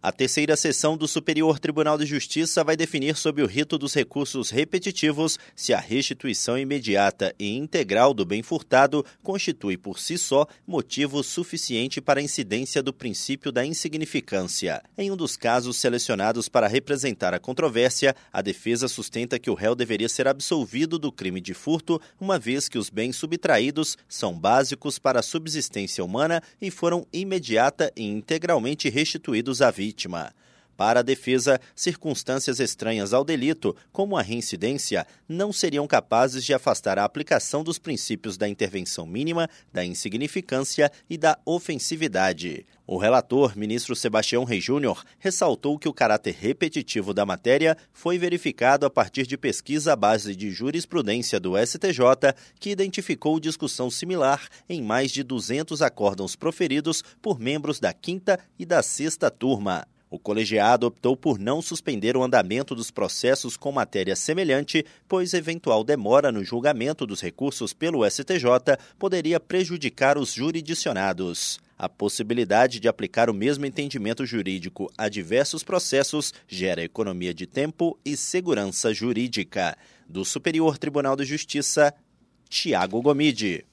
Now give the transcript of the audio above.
A terceira sessão do Superior Tribunal de Justiça vai definir sob o rito dos recursos repetitivos se a restituição imediata e integral do bem furtado constitui por si só motivo suficiente para a incidência do princípio da insignificância. Em um dos casos selecionados para representar a controvérsia, a defesa sustenta que o réu deveria ser absolvido do crime de furto, uma vez que os bens subtraídos são básicos para a subsistência humana e foram imediata e integralmente restituídos à vítima vítima. Para a defesa, circunstâncias estranhas ao delito, como a reincidência, não seriam capazes de afastar a aplicação dos princípios da intervenção mínima, da insignificância e da ofensividade. O relator, ministro Sebastião Rei Júnior, ressaltou que o caráter repetitivo da matéria foi verificado a partir de pesquisa à base de jurisprudência do STJ, que identificou discussão similar em mais de 200 acórdãos proferidos por membros da quinta e da sexta turma. O colegiado optou por não suspender o andamento dos processos com matéria semelhante, pois eventual demora no julgamento dos recursos pelo STJ poderia prejudicar os jurisdicionados. A possibilidade de aplicar o mesmo entendimento jurídico a diversos processos gera economia de tempo e segurança jurídica. Do Superior Tribunal de Justiça, Tiago Gomide.